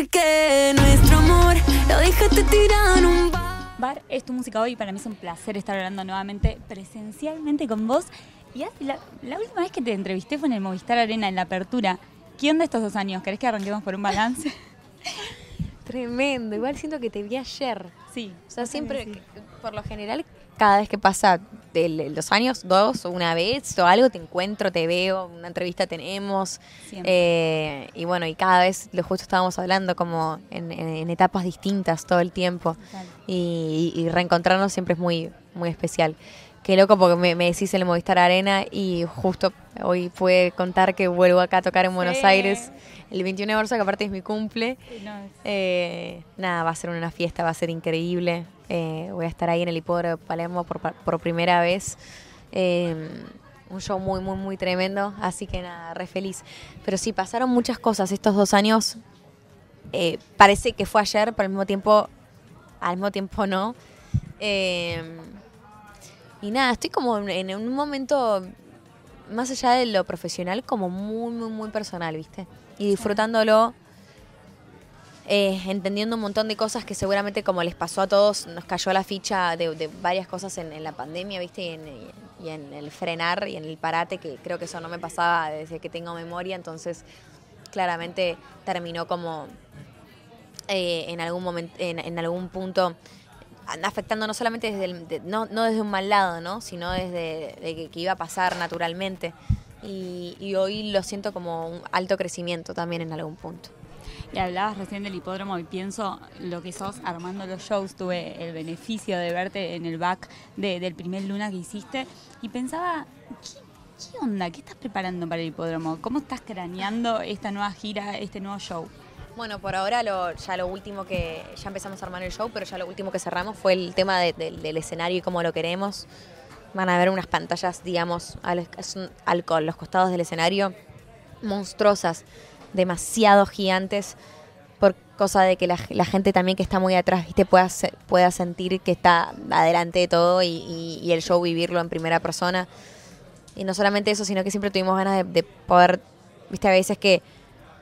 Porque nuestro amor lo dejaste tirar en un bar. Bar es tu música hoy. Para mí es un placer estar hablando nuevamente presencialmente con vos. Y hace- la, la última vez que te entrevisté fue en el Movistar Arena, en la apertura. ¿Qué onda estos dos años? ¿Querés que arranquemos por un balance? Tremendo, igual siento que te vi ayer. sí. O sea, siempre, sí. por lo general, cada vez que pasa de los años, dos o una vez o algo, te encuentro, te veo, una entrevista tenemos. Eh, y bueno, y cada vez, lo justo estábamos hablando como en, en- en etapas distintas todo el tiempo. Y, y reencontrarnos siempre es muy, muy especial. Qué loco porque me, me decís en el Movistar Arena y justo hoy pude contar que vuelvo acá a tocar en Buenos Sí. Aires el 21 de marzo, que aparte es mi cumple. No, es- Eh, nada, va a ser una fiesta, va a ser increíble. Eh, voy a estar ahí en el hipódromo de Palermo por, primera vez. Eh, un show muy, muy, muy tremendo. Así que nada, re feliz. Pero sí, pasaron muchas cosas estos dos años. Parece que fue ayer, pero al mismo tiempo, al mismo tiempo no. Eh, y nada, estoy como en, un momento, más allá de lo profesional, como muy, muy, muy personal, ¿viste? Y disfrutándolo eh, entendiendo un montón de cosas que seguramente como les pasó a todos, nos cayó la ficha de, de varias cosas en, en la pandemia, ¿viste? Y en, y en el frenar y en el parate, que creo que eso no me pasaba desde que tengo memoria, entonces claramente terminó como eh, en algún momento, en, en algún punto afectando no solamente desde el- no, desde un mal lado, ¿no? sino desde de que, iba a pasar naturalmente. Y, hoy lo siento como un alto crecimiento también en algún punto. Y hablabas recién del hipódromo y pienso lo que sos armando los shows. Tuve el beneficio de verte en el back de- del primer Luna que hiciste y pensaba, ¿qué, qué onda? ¿Qué estás preparando para el hipódromo? ¿Cómo estás craneando esta nueva gira, este nuevo show? Bueno, por ahora lo, ya lo último que, ya empezamos a armar el show, pero ya lo último que cerramos fue el tema de- de- del escenario y cómo lo queremos. Van a ver unas pantallas, digamos, a los, son al- con los costados del escenario, monstruosas, demasiado gigantes, por cosa de que la, gente también que está muy atrás, viste, pueda, pueda sentir que está adelante de todo y, y- y el show vivirlo en primera persona. Y no solamente eso, sino que siempre tuvimos ganas de poder, viste, a veces que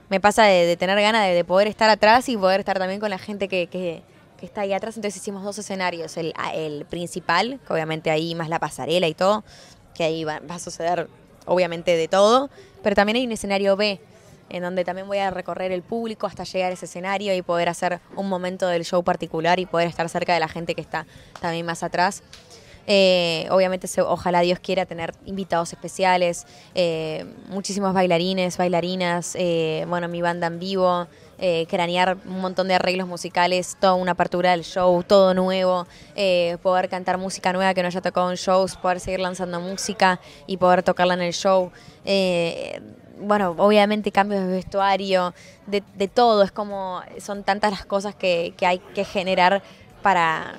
me pasa de, tener ganas de, de poder estar atrás y poder estar también con la gente que, está ahí atrás. Entonces hicimos dos escenarios. El, el principal, que obviamente ahí más la pasarela y todo, que ahí va, va a suceder obviamente de todo. Pero también hay un escenario B, en donde también voy a recorrer el público hasta llegar a ese escenario y poder hacer un momento del show particular y poder estar cerca de la gente que está también más atrás. Eh, obviamente, ojalá Dios quiera tener invitados especiales, eh, muchísimos bailarines, bailarinas, eh, bueno, mi banda en vivo, eh, cranear un montón de arreglos musicales, toda una apertura del show, todo nuevo, eh, poder cantar música nueva que no haya tocado en shows, poder seguir lanzando música y poder tocarla en el show. Bueno, obviamente cambios de vestuario, de, de todo, es como, son tantas las cosas que hay que generar para,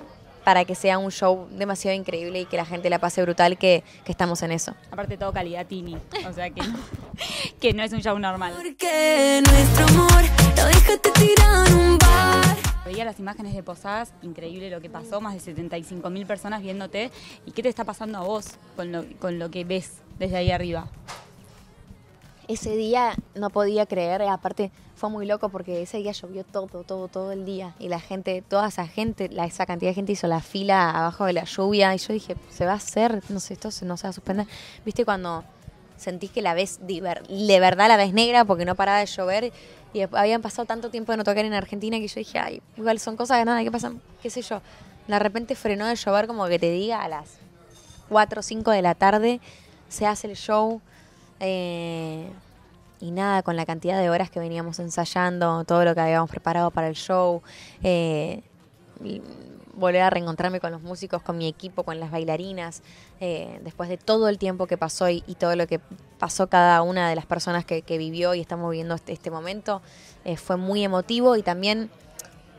para que sea un show demasiado increíble y que la gente la pase brutal, que, que estamos en eso. Aparte todo calidad Tini, o sea que, que no es un show normal. Porque nuestro amor lo dejaste tirar en un bar. Veía las imágenes de posadas, increíble lo que pasó, más de 75 mil personas viéndote. ¿Y qué te está pasando a vos con lo, con lo que ves desde ahí arriba? Ese día no podía creer, aparte fue muy loco porque ese día llovió todo, todo, todo el día y la gente, toda esa gente, la, esa cantidad de gente hizo la fila abajo de la lluvia y yo dije, se va a hacer, no sé, esto se- no se va a suspender. ¿Viste cuando sentís que la ves de, ver- de verdad la ves negra porque no paraba de llover y habían pasado tanto tiempo de no tocar en Argentina que yo dije, ay, igual son cosas que nada, que pasan, qué sé yo. De repente frenó de llover como que te diga a las 4 o 5 de la tarde se hace el show. Eh, y nada, con la cantidad de horas que veníamos ensayando, todo lo que habíamos preparado para el show, eh, y volver a reencontrarme con los músicos, con mi equipo, con las bailarinas, eh, después de todo el tiempo que pasó y, todo lo que pasó cada una de las personas que, que vivió y estamos viviendo este, este momento, eh, fue muy emotivo y también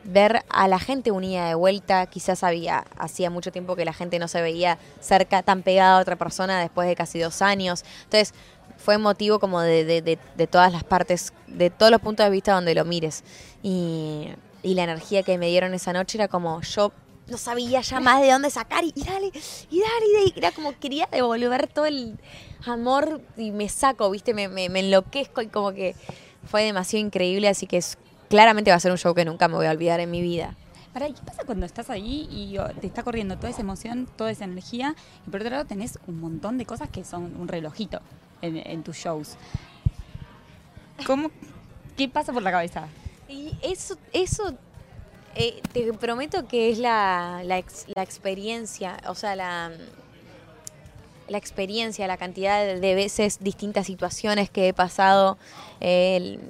ver a la gente unida de vuelta. Quizás había, hacía mucho tiempo que la gente no se veía cerca, tan pegada a otra persona después de casi dos años. Entonces, fue emotivo como de, todas las partes, de todos los puntos de vista donde lo mires. Y, y la energía que me dieron esa noche era como yo no sabía ya más de dónde sacar y, y dale, y dale, y era como quería devolver todo el amor y me saco, viste, me, me- me enloquezco y como que fue demasiado increíble, así que es claramente va a ser un show que nunca me voy a olvidar en mi vida. Para, ¿qué pasa cuando estás ahí y oh, te está corriendo toda esa emoción, toda esa energía? Y por otro lado tenés un montón de cosas que son un relojito en, en tus shows. ¿Cómo, ¿Qué pasa por la cabeza? Y eso, eso eh, te prometo que es la, la, ex- la experiencia, o sea, la, la experiencia, la cantidad de veces, distintas situaciones que he pasado, eh,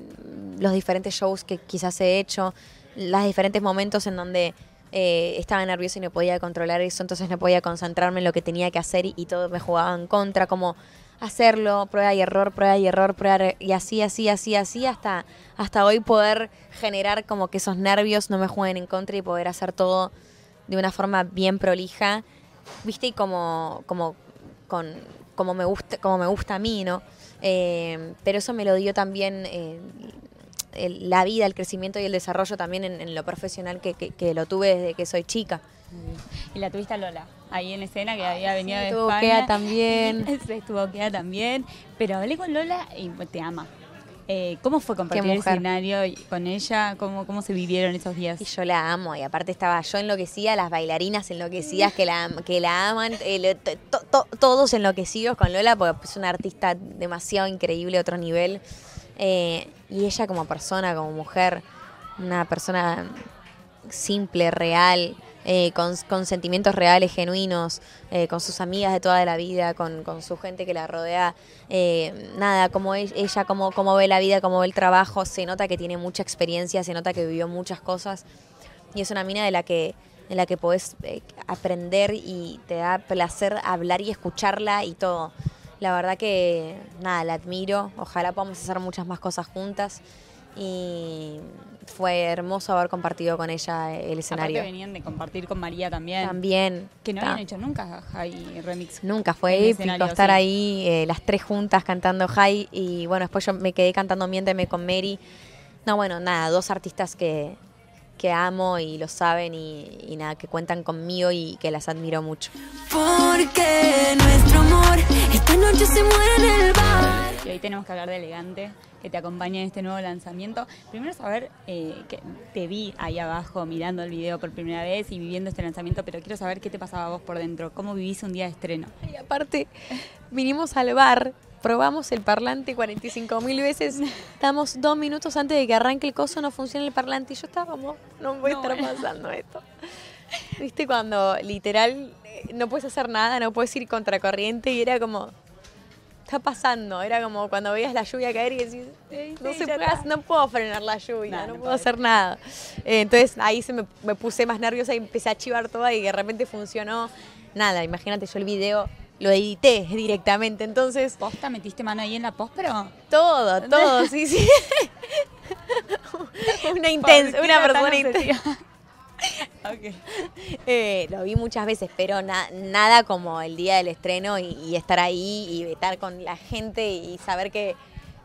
los diferentes shows que quizás he hecho, los diferentes momentos en donde eh, estaba nerviosa y no podía controlar eso, entonces no podía concentrarme en lo que tenía que hacer y, todo me jugaba en contra, como hacerlo, prueba y error, prueba y error, prueba y así, así, así, así, hasta, hasta hoy poder generar como que esos nervios no me jueguen en contra y poder hacer todo de una forma bien prolija, viste, y como, como, con, como, me, gusta, como me gusta a mí, ¿no? Eh, pero eso me lo dio también eh, el- la vida, el crecimiento y el desarrollo también en, en lo profesional que, que- que lo tuve desde que soy chica. Y la tuviste a Lola, ahí en escena, que había venido de estuvo España. Kea también. Sí, estuvo Kea también. Pero hablé con Lola y te ama. Eh, ¿Cómo fue compartir el escenario con ella? ¿Cómo, ¿Cómo se vivieron esos días? Y yo la amo, y aparte estaba yo enloquecida, las bailarinas enloquecidas que la, que la aman, eh, to- todos enloquecidos con Lola, porque es una artista demasiado increíble, otro nivel. Eh, y ella como persona, como mujer, una persona simple, real, eh, con, sentimientos reales, genuinos, eh, con sus amigas de toda la vida, con, su gente que la rodea. eh, nada, como e- ella, como, como ve la vida, como ve el trabajo, se nota que tiene mucha experiencia, se nota que vivió muchas cosas. Y es una mina de la que, de la que podés eh, aprender y te da placer hablar y escucharla y todo. La verdad que, nada, la admiro. Ojalá podamos hacer muchas más cosas juntas. Y fue hermoso haber compartido con ella el escenario. Aparte venían de compartir con María también. También. Que no ta- habían hecho nunca Jai Remix. Nunca fue épico estar sí. ahí, eh, las tres juntas cantando High. Y bueno, después yo me quedé cantando Miénteme con Mary. No, bueno, nada, dos artistas que, que amo y lo saben y, y nada, que cuentan conmigo y que las admiro mucho. Porque nuestro amor esta noche se muere en el bar. Y hoy tenemos que hablar de Elegante, que te acompaña en este nuevo lanzamiento. Primero saber, eh, que te vi ahí abajo mirando el video por primera vez y viviendo este lanzamiento, pero quiero saber qué te pasaba a vos por dentro, cómo vivís un día de estreno. Y aparte, vinimos al bar, probamos el parlante 45 mil veces, estamos dos minutos antes de que arranque el coso, no funciona el parlante y yo estaba como, no puede No, estar pasando esto. Viste, cuando literal eh, no puedes hacer nada, no puedes ir contracorriente y era como, está pasando, era como cuando veías la lluvia caer y decís, "Ey, no, sí, se puede, está". no puedo frenar la lluvia, No, no, no puedo hacer nada. Eh, entonces ahí se me, me puse más nerviosa y empecé a chivar toda y de repente funcionó. Nada, imagínate, yo el video lo edité directamente, entonces ¿Posta metiste mano ahí en la post, pero todo, todo, sí, sí. una intensa, ¿Por qué una persona intensa. Eh, lo vi muchas veces, pero na- nada como el día del estreno y, y estar ahí y estar con la gente y saber que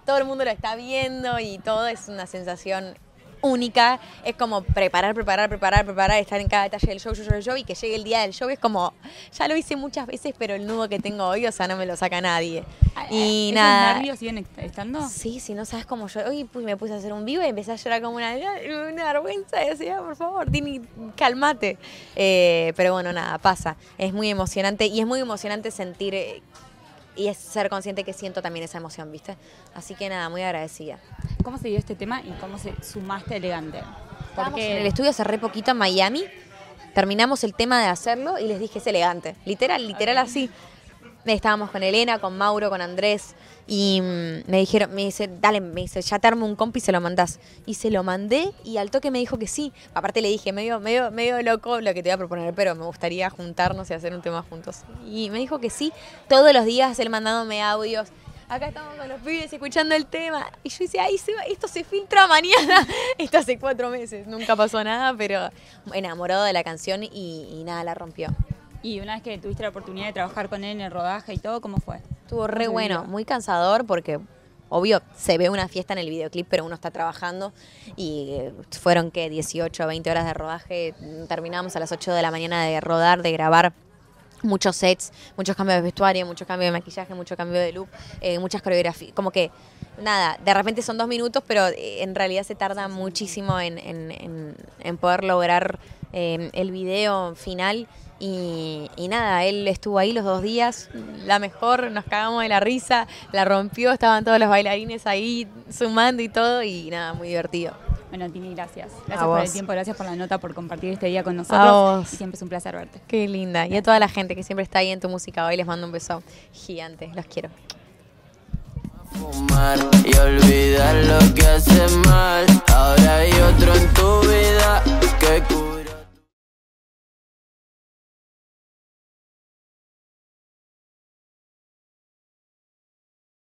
todo el mundo lo está viendo y todo es una sensación única. Es como preparar, preparar, preparar, preparar, estar en cada detalle del show, show, show, show y que llegue el día del show. Es como, ya lo hice muchas veces, pero el nudo que tengo hoy, o sea, no me lo saca nadie. Y ¿Esos nada. nervios siguen est- estando? Sí, sí, no sabes cómo yo. Hoy me puse a hacer un vivo y empecé a llorar como una, una vergüenza. Y decía, por favor, Tini, cálmate. Eh, pero bueno, nada, pasa. Es muy emocionante y es muy emocionante sentir eh, y es ser consciente que siento también esa emoción, ¿viste? Así que nada, muy agradecida. ¿Cómo se dio este tema y cómo se sumaste a Elegante? Estábamos en el estudio hace re poquito en Miami. Terminamos el tema de hacerlo y les dije, es elegante. Literal, literal Ok. así. Estábamos con Elena, con Mauro, con Andrés. Y mm, me dijeron, me dice, dale, me dice, ya te armo un compi y se lo mandás. Y se lo mandé y al toque me dijo que sí. Aparte le dije, medio, medio, medio loco lo que te voy a proponer, pero me gustaría juntarnos y hacer un tema juntos. Y me dijo que sí. Todos los días él mandándome audios. Acá estamos con los pibes escuchando el tema. Y yo decía, ahí esto se filtra mañana. Esto hace cuatro meses. Nunca pasó nada, pero enamorado de la canción y nada, la rompió. Y una vez que tuviste la oportunidad de trabajar con él en el rodaje y todo, ¿cómo fue? Estuvo re bueno, vivió? muy cansador porque obvio se ve una fiesta en el videoclip, pero uno está trabajando y eh, fueron que 18 o 20 horas de rodaje, terminamos a las 8 de la mañana de rodar, de grabar muchos sets, muchos cambios de vestuario, muchos cambios de maquillaje, mucho cambio de look, eh, muchas coreografías. Como que, nada, de repente son dos minutos, pero eh, en realidad se tarda muchísimo en, en- en- en poder lograr eh, el video final. Y, y nada, él estuvo ahí los dos días, la mejor, nos cagamos de la risa, la rompió, estaban todos los bailarines ahí sumando y todo, y nada, muy divertido. Bueno, Tini, gracias. A Gracias por el tiempo, gracias por la nota, por compartir este día con nosotros. vos. Y siempre es un placer verte. Qué linda. Y a toda la gente que siempre está ahí en tu música hoy les mando un beso gigante. Los quiero. fumar y olvidar lo que hace mal. Ahora